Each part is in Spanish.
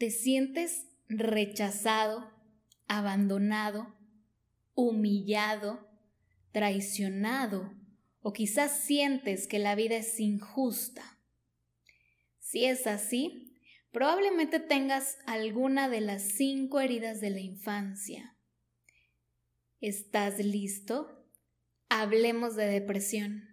¿Te sientes rechazado, abandonado, humillado, traicionado o quizás sientes que la vida es injusta? Si es así, probablemente tengas alguna de las cinco heridas de la infancia. ¿Estás listo? Hablemos de depresión.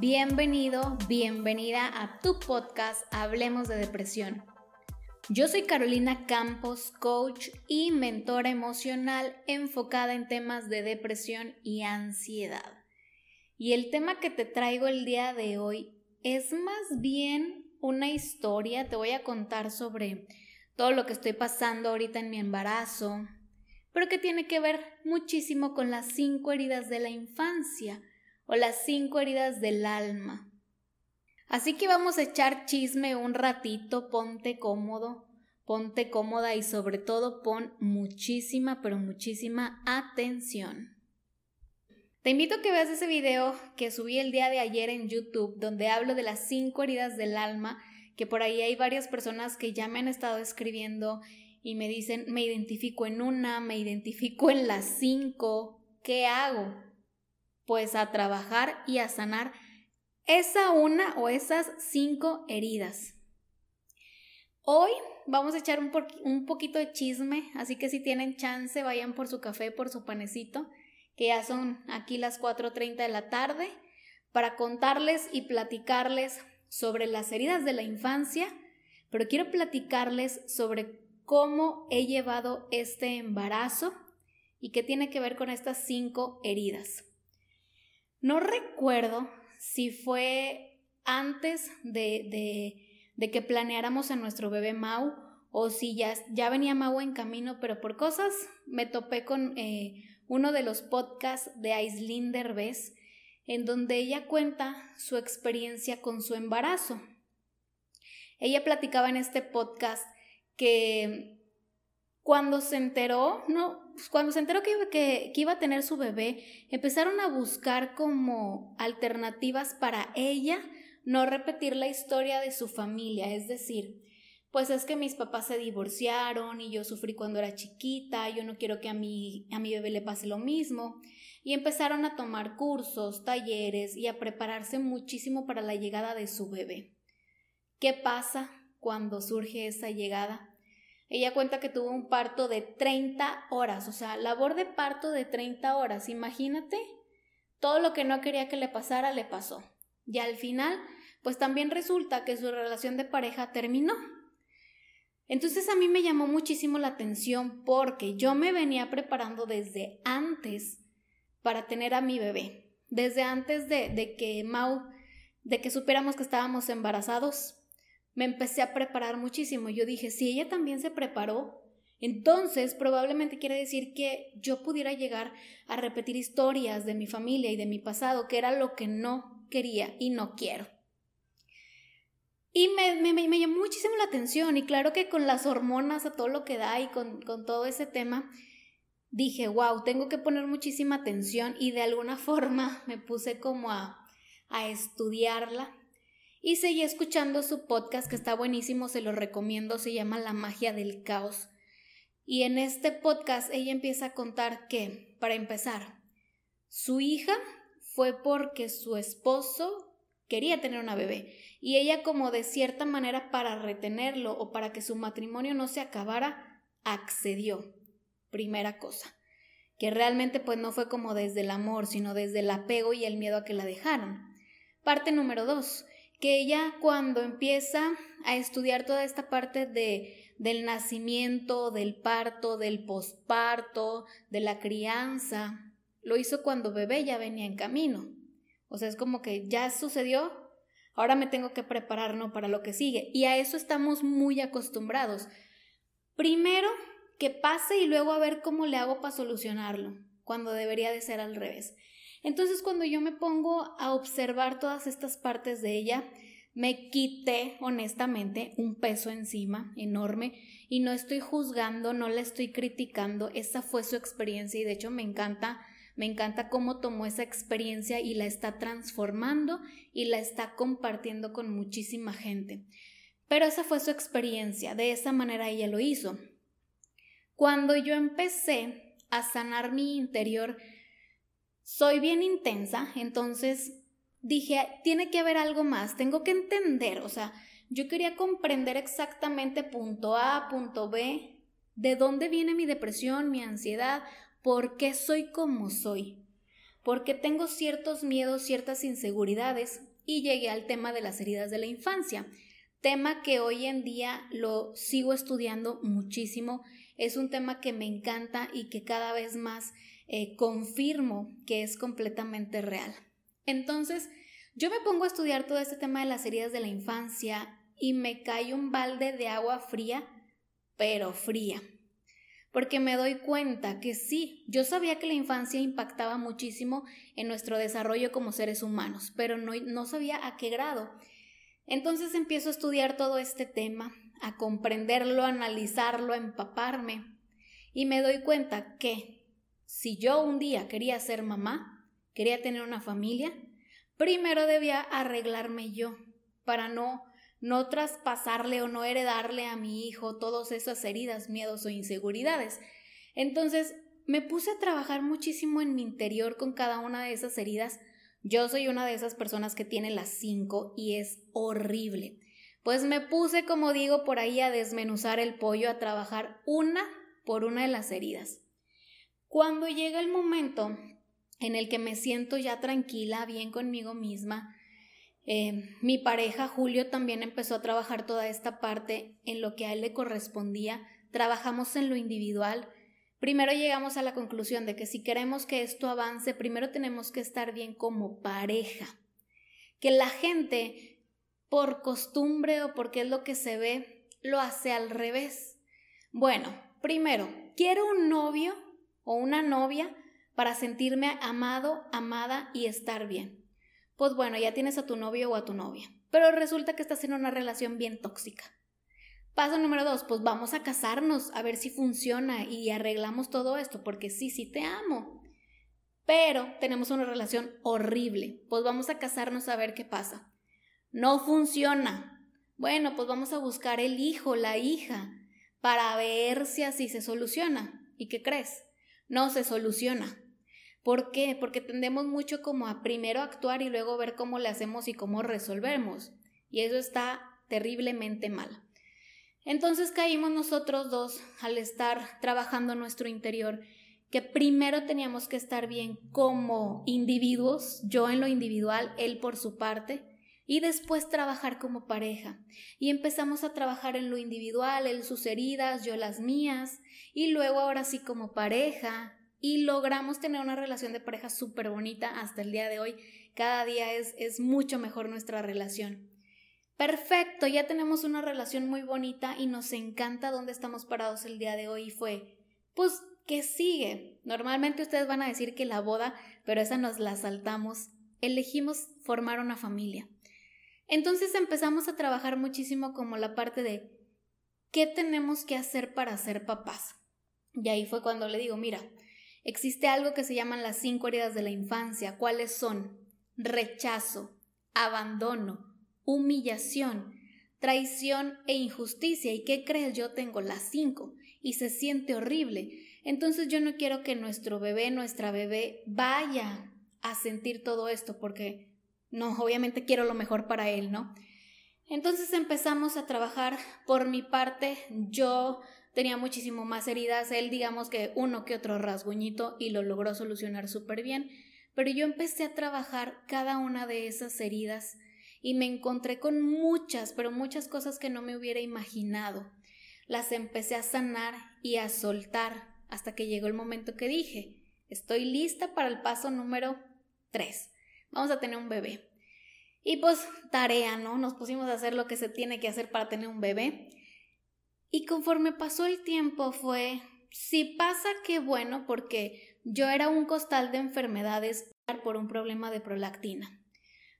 Bienvenido, bienvenida a tu podcast Hablemos de Depresión. Yo soy Carolina Campos, coach y mentora emocional enfocada en temas de depresión y ansiedad. Y el tema que te traigo el día de hoy es más bien una historia, te voy a contar sobre todo lo que estoy pasando ahorita en mi embarazo, pero que tiene que ver muchísimo con las cinco heridas de la infancia o las cinco heridas del alma. Así que vamos a echar chisme un ratito, ponte cómodo, ponte cómoda y sobre todo pon muchísima, pero muchísima atención. Te invito a que veas ese video que subí el día de ayer en YouTube, donde hablo de las cinco heridas del alma, que por ahí hay varias personas que ya me han estado escribiendo y me dicen, me identifico en una, me identifico en las cinco, ¿qué hago? Pues a trabajar y a sanar esa una o esas cinco heridas. Hoy vamos a echar un, un, poquito de chisme, así que si tienen chance vayan por su café, por su panecito, que ya son aquí las 4.30 de la tarde, para contarles y platicarles sobre las heridas de la infancia, pero quiero platicarles sobre cómo he llevado este embarazo y qué tiene que ver con estas cinco heridas. No recuerdo si fue antes de, de, que planeáramos a nuestro bebé Mau o si ya, ya, venía Mau en camino, pero por cosas me topé con eh, uno de los podcasts de Aislinn Derbez, en donde ella cuenta su experiencia con su embarazo. Ella platicaba en este podcast que cuando se enteró, no, cuando se enteró que, que, iba a tener su bebé, empezaron a buscar como alternativas para ella no repetir la historia de su familia, es decir, pues es que mis papás se divorciaron y yo sufrí cuando era chiquita, yo no quiero que a mi, a mi bebé le pase lo mismo. Y empezaron a tomar cursos, talleres y a prepararse muchísimo para la llegada de su bebé. ¿Qué pasa cuando surge esa llegada? Ella cuenta que tuvo un parto de 30 horas, o sea, labor de parto de 30 horas. Imagínate, todo lo que no quería que le pasara le pasó. Y al final, pues también resulta que su relación de pareja terminó. Entonces a mí me llamó muchísimo la atención porque yo me venía preparando desde antes para tener a mi bebé. Desde antes de, que Mau, de que supiéramos que estábamos embarazados, me empecé a preparar muchísimo. Yo dije, si ella también se preparó, entonces probablemente quiere decir que yo pudiera llegar a repetir historias de mi familia y de mi pasado, que era lo que no quería y no quiero. Y me, me, llamó muchísimo la atención y claro que con las hormonas a todo lo que da y con, con todo ese tema, dije, wow, tengo que poner muchísima atención y de alguna forma me puse como a, a estudiarla y seguí escuchando su podcast que está buenísimo, se lo recomiendo, se llama La magia del caos. Y en este podcast ella empieza a contar que, para empezar, su hija fue porque su esposo quería tener una bebé y ella como de cierta manera para retenerlo o para que su matrimonio no se acabara, accedió. Primera cosa, que realmente pues no fue como desde el amor, sino desde el apego y el miedo a que la dejaron. Parte número dos, que ella cuando empieza a estudiar toda esta parte de, del nacimiento, del parto, del posparto, de la crianza, lo hizo cuando bebé ya venía en camino. O sea, es como que ya sucedió, ahora me tengo que preparar ¿no? para lo que sigue. Y a eso estamos muy acostumbrados. Primero que pase y luego a ver cómo le hago para solucionarlo, cuando debería de ser al revés. Entonces cuando yo me pongo a observar todas estas partes de ella, me quité honestamente un peso encima enorme y no estoy juzgando, no la estoy criticando, esa fue su experiencia y de hecho me encanta, me encanta cómo tomó esa experiencia y la está transformando y la está compartiendo con muchísima gente. Pero esa fue su experiencia, de esa manera ella lo hizo. Cuando yo empecé a sanar mi interior, soy bien intensa, entonces dije, tiene que haber algo más, tengo que entender, o sea, yo quería comprender exactamente punto A, punto B, de dónde viene mi depresión, mi ansiedad, por qué soy como soy, por qué tengo ciertos miedos, ciertas inseguridades, y llegué al tema de las heridas de la infancia, tema que hoy en día lo sigo estudiando muchísimo, es un tema que me encanta y que cada vez más eh, confirmo que es completamente real. Entonces, yo me pongo a estudiar todo este tema de las heridas de la infancia y me cae un balde de agua fría, pero fría. Porque me doy cuenta que sí, yo sabía que la infancia impactaba muchísimo en nuestro desarrollo como seres humanos, pero no, no sabía a qué grado. Entonces empiezo a estudiar todo este tema, a comprenderlo, a analizarlo, a empaparme, y me doy cuenta que si yo un día quería ser mamá, quería tener una familia, primero debía arreglarme yo para no no traspasarle o no heredarle a mi hijo todas esas heridas, miedos o inseguridades. Entonces, me puse a trabajar muchísimo en mi interior con cada una de esas heridas. Yo soy una de esas personas que tiene las cinco y es horrible. Pues me puse, como digo, por ahí a desmenuzar el pollo, a trabajar una por una de las heridas. Cuando llega el momento en el que me siento ya tranquila, bien conmigo misma. Eh, mi pareja Julio también empezó a trabajar toda esta parte en lo que a él le correspondía. Trabajamos en lo individual. Primero llegamos a la conclusión de que si queremos que esto avance, primero tenemos que estar bien como pareja. Que la gente, por costumbre o porque es lo que se ve, lo hace al revés. Bueno, primero, quiero un novio o una novia para sentirme amado, amada y estar bien. Pues bueno, ya tienes a tu novio o a tu novia, pero resulta que estás en una relación bien tóxica. Paso número dos, pues vamos a casarnos a ver si funciona y arreglamos todo esto, porque sí, sí te amo. Pero tenemos una relación horrible, pues vamos a casarnos a ver qué pasa. No funciona. Bueno, pues vamos a buscar el hijo, la hija, para ver si así se soluciona. ¿Y qué crees? No se soluciona. ¿Por qué? Porque tendemos mucho como a primero actuar y luego ver cómo le hacemos y cómo resolvemos. Y eso está terriblemente mal. Entonces caímos nosotros dos al estar trabajando nuestro interior, que primero teníamos que estar bien como individuos, yo en lo individual, él por su parte, y después trabajar como pareja. Y empezamos a trabajar en lo individual, él sus heridas, yo las mías, y luego ahora sí como pareja, y logramos tener una relación de pareja súper bonita hasta el día de hoy. Cada día es, es mucho mejor nuestra relación. Perfecto, ya tenemos una relación muy bonita y nos encanta dónde estamos parados el día de hoy y fue, pues, ¿qué sigue? Normalmente ustedes van a decir que la boda, pero esa nos la saltamos. Elegimos formar una familia. Entonces empezamos a trabajar muchísimo como la parte de qué tenemos que hacer para ser papás. Y ahí fue cuando le digo, mira, Existe algo que se llaman las cinco heridas de la infancia. ¿Cuáles son? Rechazo, abandono, humillación, traición e injusticia. ¿Y qué crees? Yo tengo las cinco y se siente horrible. Entonces yo no quiero que nuestro bebé, nuestra bebé vaya a sentir todo esto porque no, obviamente quiero lo mejor para él, ¿no? Entonces empezamos a trabajar por mi parte. Yo tenía muchísimo más heridas, él digamos que uno que otro rasguñito y lo logró solucionar súper bien, pero yo empecé a trabajar cada una de esas heridas y me encontré con muchas, pero muchas cosas que no me hubiera imaginado. Las empecé a sanar y a soltar hasta que llegó el momento que dije, estoy lista para el paso número 3. Vamos a tener un bebé. Y pues tarea, ¿no? Nos pusimos a hacer lo que se tiene que hacer para tener un bebé. Y conforme pasó el tiempo fue, si pasa, qué bueno, porque yo era un costal de enfermedades por un problema de prolactina.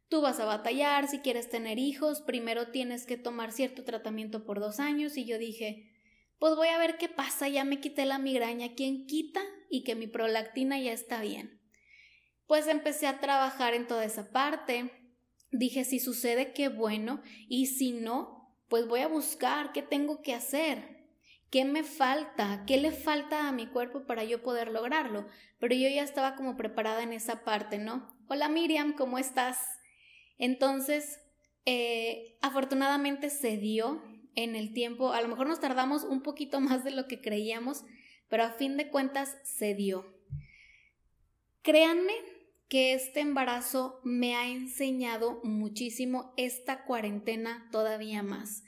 tú vas a batallar, si quieres tener hijos, primero tienes que tomar cierto tratamiento por dos años y yo dije, pues voy a ver qué pasa, ya me quité la migraña, ¿quién quita? Y que mi prolactina ya está bien. Pues empecé a trabajar en toda esa parte, dije, si sucede, qué bueno, y si no, pues voy a buscar qué tengo que hacer, qué me falta, qué le falta a mi cuerpo para yo poder lograrlo. Pero yo ya estaba como preparada en esa parte, ¿no? Hola Miriam, ¿cómo estás? Entonces, eh, afortunadamente se dio en el tiempo, a lo mejor nos tardamos un poquito más de lo que creíamos, pero a fin de cuentas se dio. Créanme que este embarazo me ha enseñado muchísimo esta cuarentena todavía más.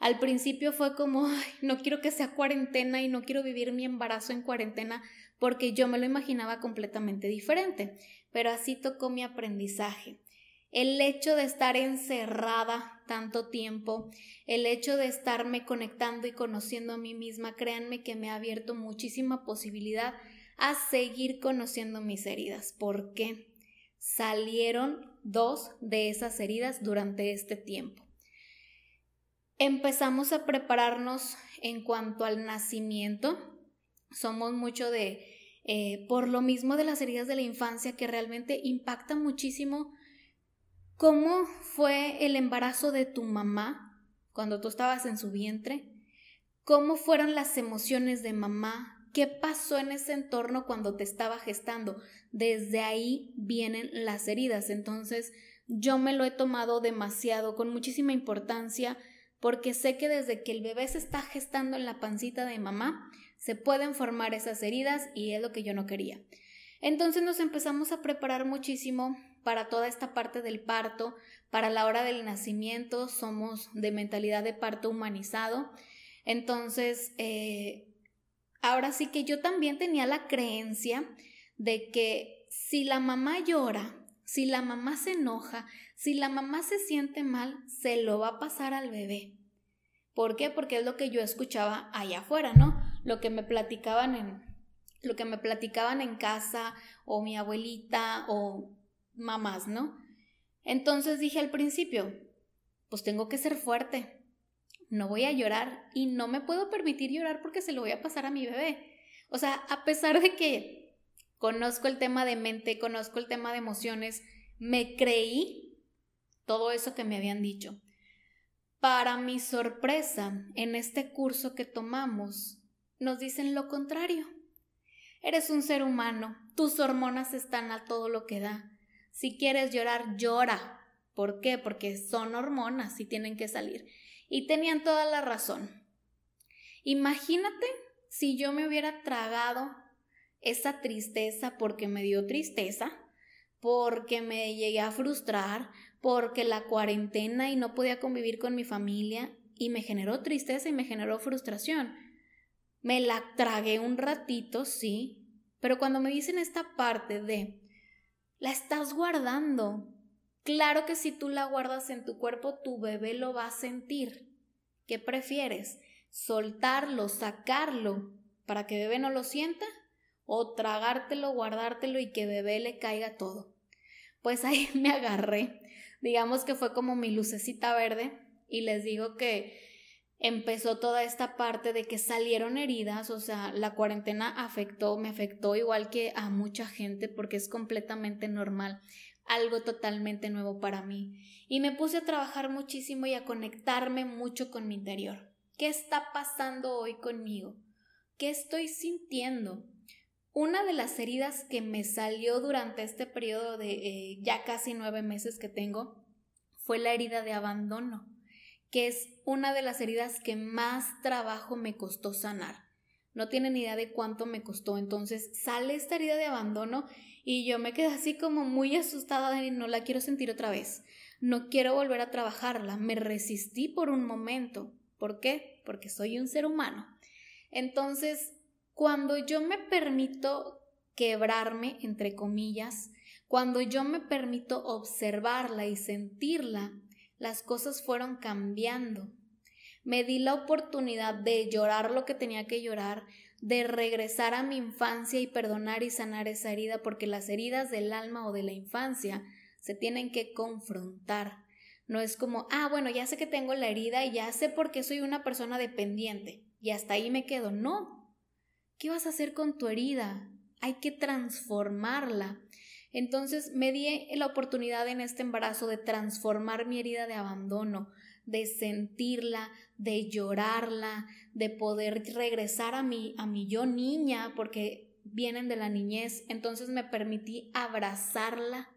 Al principio fue como, no quiero que sea cuarentena y no quiero vivir mi embarazo en cuarentena porque yo me lo imaginaba completamente diferente, pero así tocó mi aprendizaje. El hecho de estar encerrada tanto tiempo, el hecho de estarme conectando y conociendo a mí misma, créanme que me ha abierto muchísima posibilidad a seguir conociendo mis heridas. ¿Por qué? Salieron dos de esas heridas durante este tiempo. Empezamos a prepararnos en cuanto al nacimiento. Somos mucho de, eh, por lo mismo de las heridas de la infancia que realmente impacta muchísimo ¿Cómo fue el embarazo de tu mamá cuando tú estabas en su vientre? ¿Cómo fueron las emociones de mamá? ¿Qué pasó en ese entorno cuando te estaba gestando? Desde ahí vienen las heridas. Entonces, yo me lo he tomado demasiado, con muchísima importancia, porque sé que desde que el bebé se está gestando en la pancita de mamá, se pueden formar esas heridas y es lo que yo no quería. Entonces nos empezamos a preparar muchísimo para toda esta parte del parto, para la hora del nacimiento, somos de mentalidad de parto humanizado. Entonces, eh, ahora sí que yo también tenía la creencia de que si la mamá llora, si la mamá se enoja, si la mamá se siente mal, se lo va a pasar al bebé. ¿Por qué? Porque es lo que yo escuchaba allá afuera, ¿no? Lo que me platicaban en lo que me platicaban en casa o mi abuelita o mamás, ¿no? Entonces dije al principio, pues tengo que ser fuerte, no voy a llorar y no me puedo permitir llorar porque se lo voy a pasar a mi bebé. O sea, a pesar de que conozco el tema de mente, conozco el tema de emociones, me creí todo eso que me habían dicho. Para mi sorpresa, en este curso que tomamos, nos dicen lo contrario. Eres un ser humano, tus hormonas están a todo lo que da. Si quieres llorar, llora. ¿Por qué? Porque son hormonas y tienen que salir. Y tenían toda la razón. Imagínate si yo me hubiera tragado esa tristeza porque me dio tristeza, porque me llegué a frustrar, porque la cuarentena y no podía convivir con mi familia y me generó tristeza y me generó frustración. Me la tragué un ratito, sí, pero cuando me dicen esta parte de la estás guardando. Claro que si tú la guardas en tu cuerpo, tu bebé lo va a sentir. ¿Qué prefieres? ¿Soltarlo, sacarlo para que bebé no lo sienta? ¿O tragártelo, guardártelo y que bebé le caiga todo? Pues ahí me agarré. Digamos que fue como mi lucecita verde y les digo que empezó toda esta parte de que salieron heridas, o sea, la cuarentena afectó, me afectó igual que a mucha gente porque es completamente normal, algo totalmente nuevo para mí. Y me puse a trabajar muchísimo y a conectarme mucho con mi interior. ¿Qué está pasando hoy conmigo? ¿Qué estoy sintiendo? Una de las heridas que me salió durante este periodo de eh, ya casi nueve meses que tengo fue la herida de abandono que es una de las heridas que más trabajo me costó sanar. No tienen idea de cuánto me costó. Entonces sale esta herida de abandono y yo me quedé así como muy asustada de no la quiero sentir otra vez. No quiero volver a trabajarla. Me resistí por un momento. ¿Por qué? Porque soy un ser humano. Entonces, cuando yo me permito quebrarme, entre comillas, cuando yo me permito observarla y sentirla, las cosas fueron cambiando. Me di la oportunidad de llorar lo que tenía que llorar, de regresar a mi infancia y perdonar y sanar esa herida, porque las heridas del alma o de la infancia se tienen que confrontar. No es como, ah, bueno, ya sé que tengo la herida y ya sé por qué soy una persona dependiente y hasta ahí me quedo. No. ¿Qué vas a hacer con tu herida? Hay que transformarla. Entonces me di la oportunidad en este embarazo de transformar mi herida de abandono, de sentirla, de llorarla, de poder regresar a mi, a mi yo niña, porque vienen de la niñez. Entonces me permití abrazarla,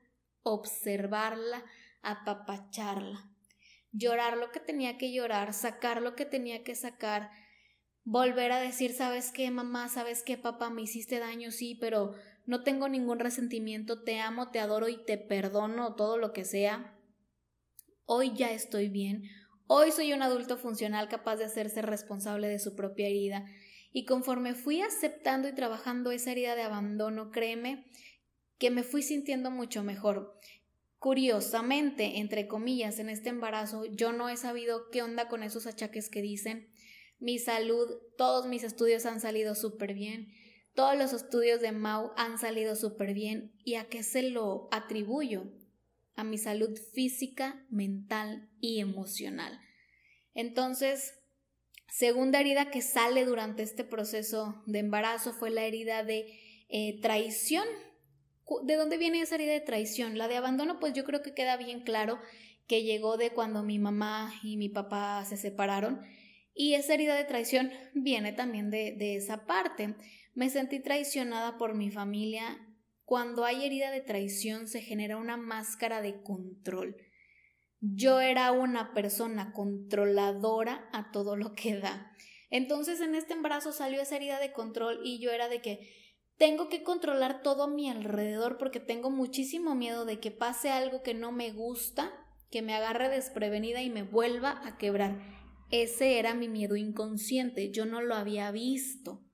observarla, apapacharla, llorar lo que tenía que llorar, sacar lo que tenía que sacar, volver a decir, sabes qué, mamá, sabes qué, papá, me hiciste daño, sí, pero no tengo ningún resentimiento, te amo, te adoro y te perdono todo lo que sea. Hoy ya estoy bien, hoy soy un adulto funcional capaz de hacerse responsable de su propia herida. Y conforme fui aceptando y trabajando esa herida de abandono, créeme que me fui sintiendo mucho mejor. Curiosamente, entre comillas, en este embarazo yo no he sabido qué onda con esos achaques que dicen. Mi salud, todos mis estudios han salido súper bien. Todos los estudios de Mau han salido súper bien. ¿Y a qué se lo atribuyo? A mi salud física, mental y emocional. Entonces, segunda herida que sale durante este proceso de embarazo fue la herida de eh, traición. ¿De dónde viene esa herida de traición? La de abandono, pues yo creo que queda bien claro que llegó de cuando mi mamá y mi papá se separaron. Y esa herida de traición viene también de, de esa parte. Me sentí traicionada por mi familia. Cuando hay herida de traición se genera una máscara de control. Yo era una persona controladora a todo lo que da. Entonces en este embarazo salió esa herida de control y yo era de que tengo que controlar todo a mi alrededor porque tengo muchísimo miedo de que pase algo que no me gusta, que me agarre desprevenida y me vuelva a quebrar. Ese era mi miedo inconsciente, yo no lo había visto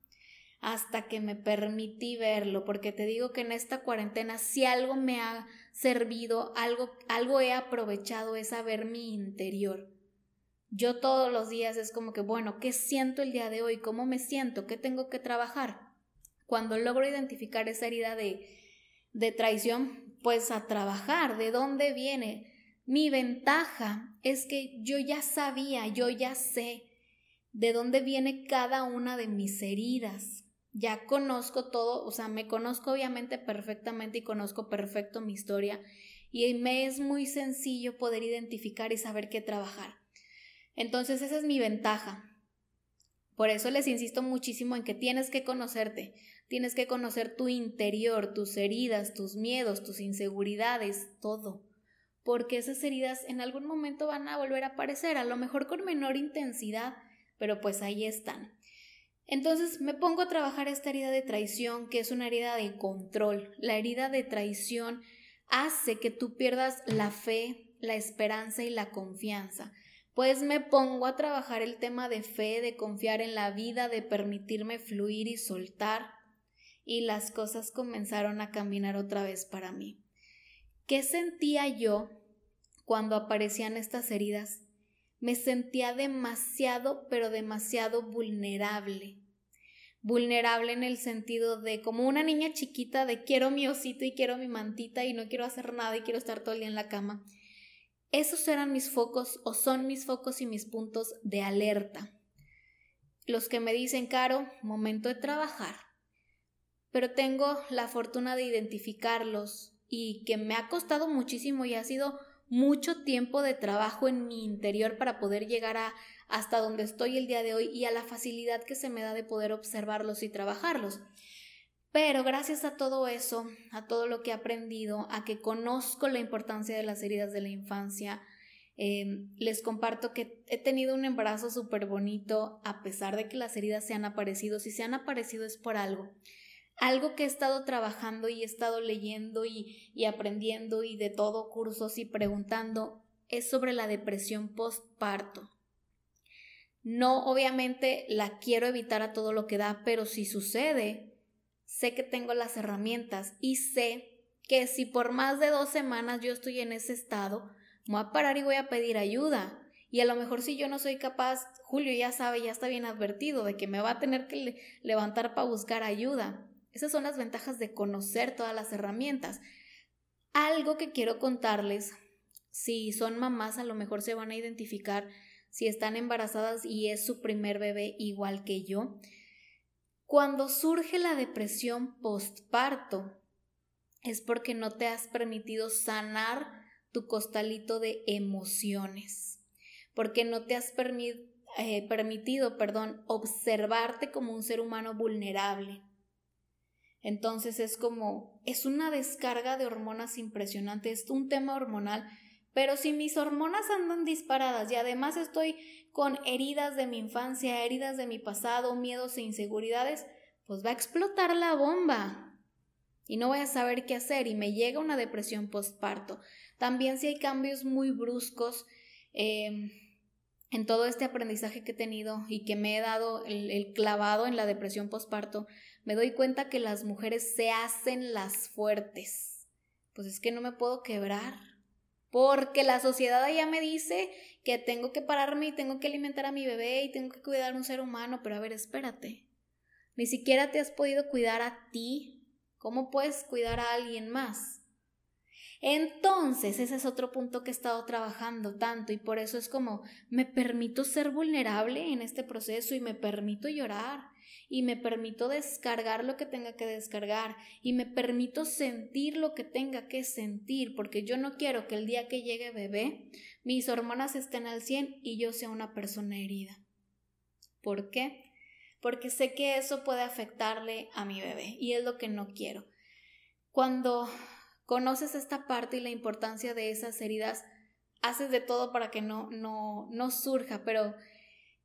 hasta que me permití verlo, porque te digo que en esta cuarentena si algo me ha servido, algo, algo he aprovechado es saber mi interior. Yo todos los días es como que, bueno, ¿qué siento el día de hoy? ¿Cómo me siento? ¿Qué tengo que trabajar? Cuando logro identificar esa herida de, de traición, pues a trabajar, ¿de dónde viene? Mi ventaja es que yo ya sabía, yo ya sé de dónde viene cada una de mis heridas ya conozco todo, o sea, me conozco obviamente perfectamente y conozco perfecto mi historia y me es muy sencillo poder identificar y saber qué trabajar. Entonces esa es mi ventaja. Por eso les insisto muchísimo en que tienes que conocerte, tienes que conocer tu interior, tus heridas, tus miedos, tus inseguridades, todo. Porque esas heridas en algún momento van a volver a aparecer, a lo mejor con menor intensidad, pero pues ahí están. Entonces me pongo a trabajar esta herida de traición, que es una herida de control. La herida de traición hace que tú pierdas la fe, la esperanza y la confianza. Pues me pongo a trabajar el tema de fe, de confiar en la vida, de permitirme fluir y soltar. Y las cosas comenzaron a caminar otra vez para mí. ¿Qué sentía yo cuando aparecían estas heridas? Me sentía demasiado, pero demasiado vulnerable. Vulnerable en el sentido de como una niña chiquita de quiero mi osito y quiero mi mantita y no quiero hacer nada y quiero estar todo el día en la cama. Esos eran mis focos o son mis focos y mis puntos de alerta. Los que me dicen, Caro, momento de trabajar. Pero tengo la fortuna de identificarlos y que me ha costado muchísimo y ha sido mucho tiempo de trabajo en mi interior para poder llegar a hasta donde estoy el día de hoy y a la facilidad que se me da de poder observarlos y trabajarlos. Pero gracias a todo eso, a todo lo que he aprendido, a que conozco la importancia de las heridas de la infancia, em, les comparto que he tenido un embarazo súper bonito a pesar de que las heridas se han aparecido. Si se han aparecido es por algo algo que he estado trabajando y he estado leyendo y, y aprendiendo y de todo cursos y preguntando es sobre la depresión postparto. No, obviamente la quiero evitar a todo lo que da, pero si sucede, sé que tengo las herramientas y sé que si por más de dos semanas yo estoy en ese estado, voy a parar y voy a pedir ayuda. Y a lo mejor si yo no soy capaz, Julio ya sabe, ya está bien advertido de que me va a tener que levantar para buscar ayuda. Esas son las ventajas de conocer todas las herramientas. Algo que quiero contarles, si son mamás a lo mejor se van a identificar si están embarazadas y es su primer bebé igual que yo. Cuando surge la depresión postparto, es porque no te has permitido sanar tu costalito de emociones, porque no te has eh, permitido, perdón, observarte como un ser humano vulnerable. Entonces es como, es una descarga de hormonas impresionante, es un tema hormonal, pero si mis hormonas andan disparadas y además estoy con heridas de mi infancia, heridas de mi pasado, miedos e inseguridades, pues va a explotar la bomba y no voy a saber qué hacer y me llega una depresión postparto. También si hay cambios muy bruscos em, en todo este aprendizaje que he tenido y que me he dado el, clavado en la depresión postparto, me doy cuenta que las mujeres se hacen las fuertes. Pues es que no me puedo quebrar. Porque la sociedad ya me dice que tengo que pararme y tengo que alimentar a mi bebé y tengo que cuidar a un ser humano, pero a ver, espérate. Ni siquiera te has podido cuidar a ti ¿Cómo puedes cuidar a alguien más? Entonces, ese es otro punto que he estado trabajando tanto y por eso es como me permito ser vulnerable en este proceso y me permito llorar y me permito descargar lo que tenga que descargar y me permito sentir lo que tenga que sentir porque yo no quiero que el día que llegue bebé mis hormonas estén al 100 y yo sea una persona herida. ¿Por qué? porque sé que eso puede afectarle a mi bebé y es lo que no quiero. Cuando conoces esta parte y la importancia de esas heridas, haces de todo para que no, no, no surja, pero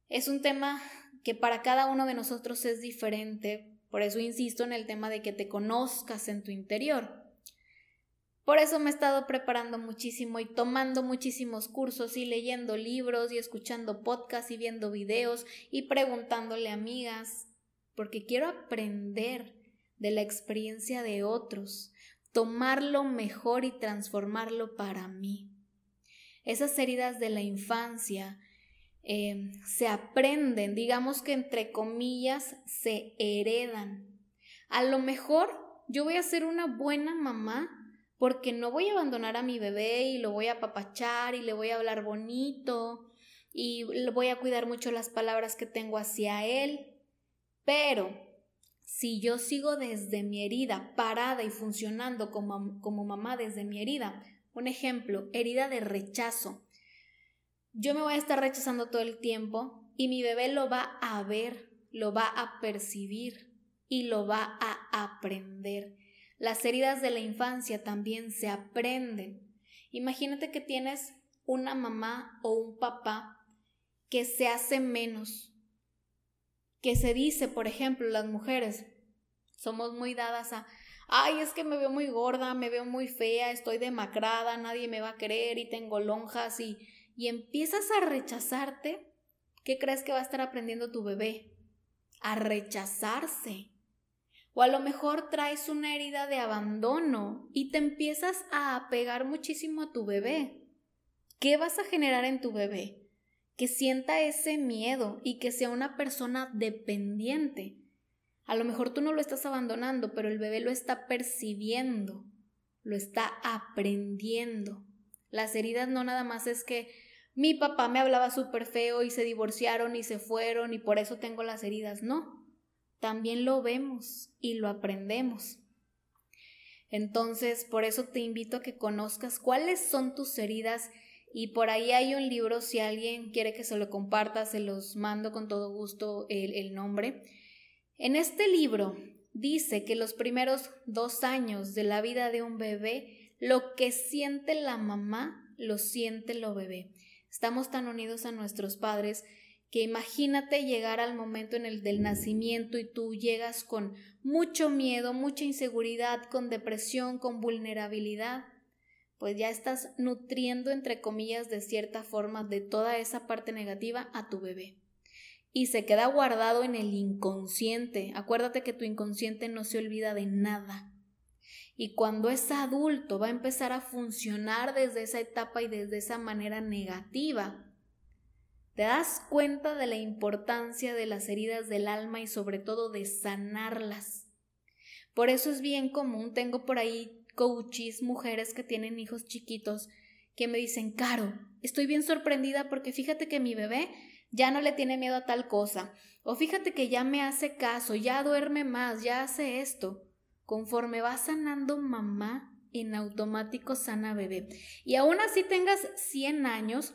es un tema que para cada uno de nosotros es diferente, por eso insisto en el tema de que te conozcas en tu interior. Por eso me he estado preparando muchísimo y tomando muchísimos cursos y leyendo libros y escuchando podcasts y viendo videos y preguntándole a amigas, porque quiero aprender de la experiencia de otros, tomarlo mejor y transformarlo para mí. Esas heridas de la infancia em, se aprenden, digamos que entre comillas, se heredan. A lo mejor yo voy a ser una buena mamá porque no voy a abandonar a mi bebé y lo voy a apapachar y le voy a hablar bonito y voy a cuidar mucho las palabras que tengo hacia él. Pero si yo sigo desde mi herida, parada y funcionando como, como mamá desde mi herida, un ejemplo, herida de rechazo, yo me voy a estar rechazando todo el tiempo y mi bebé lo va a ver, lo va a percibir y lo va a aprender. Las heridas de la infancia también se aprenden. Imagínate que tienes una mamá o un papá que se hace menos, que se dice, por ejemplo, las mujeres, somos muy dadas a, ay, es que me veo muy gorda, me veo muy fea, estoy demacrada, nadie me va a querer y tengo lonjas y, y empiezas a rechazarte, ¿qué crees que va a estar aprendiendo tu bebé? A rechazarse. O a lo mejor traes una herida de abandono y te empiezas a apegar muchísimo a tu bebé. ¿Qué vas a generar en tu bebé? Que sienta ese miedo y que sea una persona dependiente. A lo mejor tú no lo estás abandonando, pero el bebé lo está percibiendo, lo está aprendiendo. Las heridas no nada más es que mi papá me hablaba súper feo y se divorciaron y se fueron y por eso tengo las heridas. No, también lo vemos y lo aprendemos. Entonces, por eso te invito a que conozcas cuáles son tus heridas y por ahí hay un libro, si alguien quiere que se lo comparta, se los mando con todo gusto el, el nombre. En este libro dice que los primeros dos años de la vida de un bebé, lo que siente la mamá, lo siente lo bebé. Estamos tan unidos a nuestros padres que imagínate llegar al momento en el del nacimiento y tú llegas con mucho miedo, mucha inseguridad, con depresión, con vulnerabilidad, pues ya estás nutriendo, entre comillas, de cierta forma, de toda esa parte negativa a tu bebé. Y se queda guardado en el inconsciente. Acuérdate que tu inconsciente no se olvida de nada. Y cuando es adulto va a empezar a funcionar desde esa etapa y desde esa manera negativa te das cuenta de la importancia de las heridas del alma y sobre todo de sanarlas. Por eso es bien común, tengo por ahí coaches, mujeres que tienen hijos chiquitos, que me dicen, Caro, estoy bien sorprendida porque fíjate que mi bebé ya no le tiene miedo a tal cosa, o fíjate que ya me hace caso, ya duerme más, ya hace esto. Conforme va sanando mamá, en automático sana bebé. Y aún así tengas 100 años,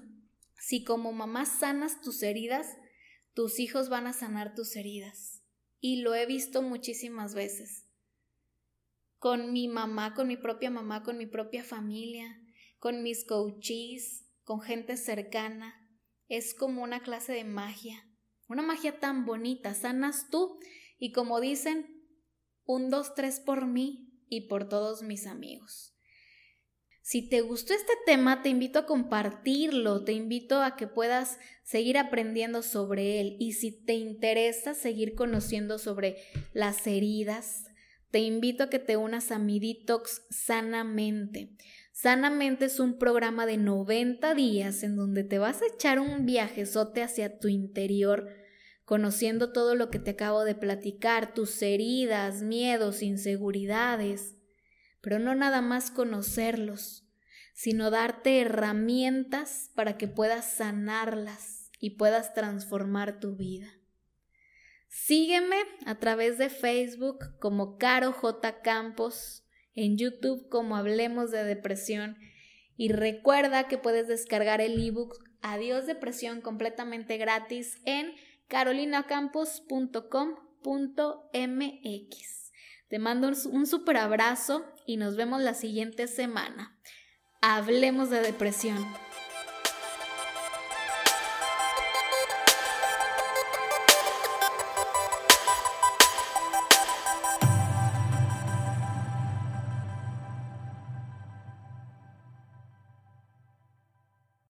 si como mamá sanas tus heridas, tus hijos van a sanar tus heridas. Y lo he visto muchísimas veces. Con mi mamá, con mi propia mamá, con mi propia familia, con mis coaches, con gente cercana. Es como una clase de magia. Una magia tan bonita. Sanas tú y como dicen, un, dos, tres por mí y por todos mis amigos. Si te gustó este tema, te invito a compartirlo, te invito a que puedas seguir aprendiendo sobre él y si te interesa seguir conociendo sobre las heridas, te invito a que te unas a mi detox sanamente. Sanamente es un programa de 90 días en donde te vas a echar un viajezote hacia tu interior conociendo todo lo que te acabo de platicar, tus heridas, miedos, inseguridades, pero no nada más conocerlos, sino darte herramientas para que puedas sanarlas y puedas transformar tu vida. Sígueme a través de Facebook como Caro J. Campos, en YouTube como Hablemos de Depresión y recuerda que puedes descargar el ebook Adiós Depresión completamente gratis en carolinacampos.com.mx. Te mando un super abrazo y nos vemos la siguiente semana. Hablemos de depresión.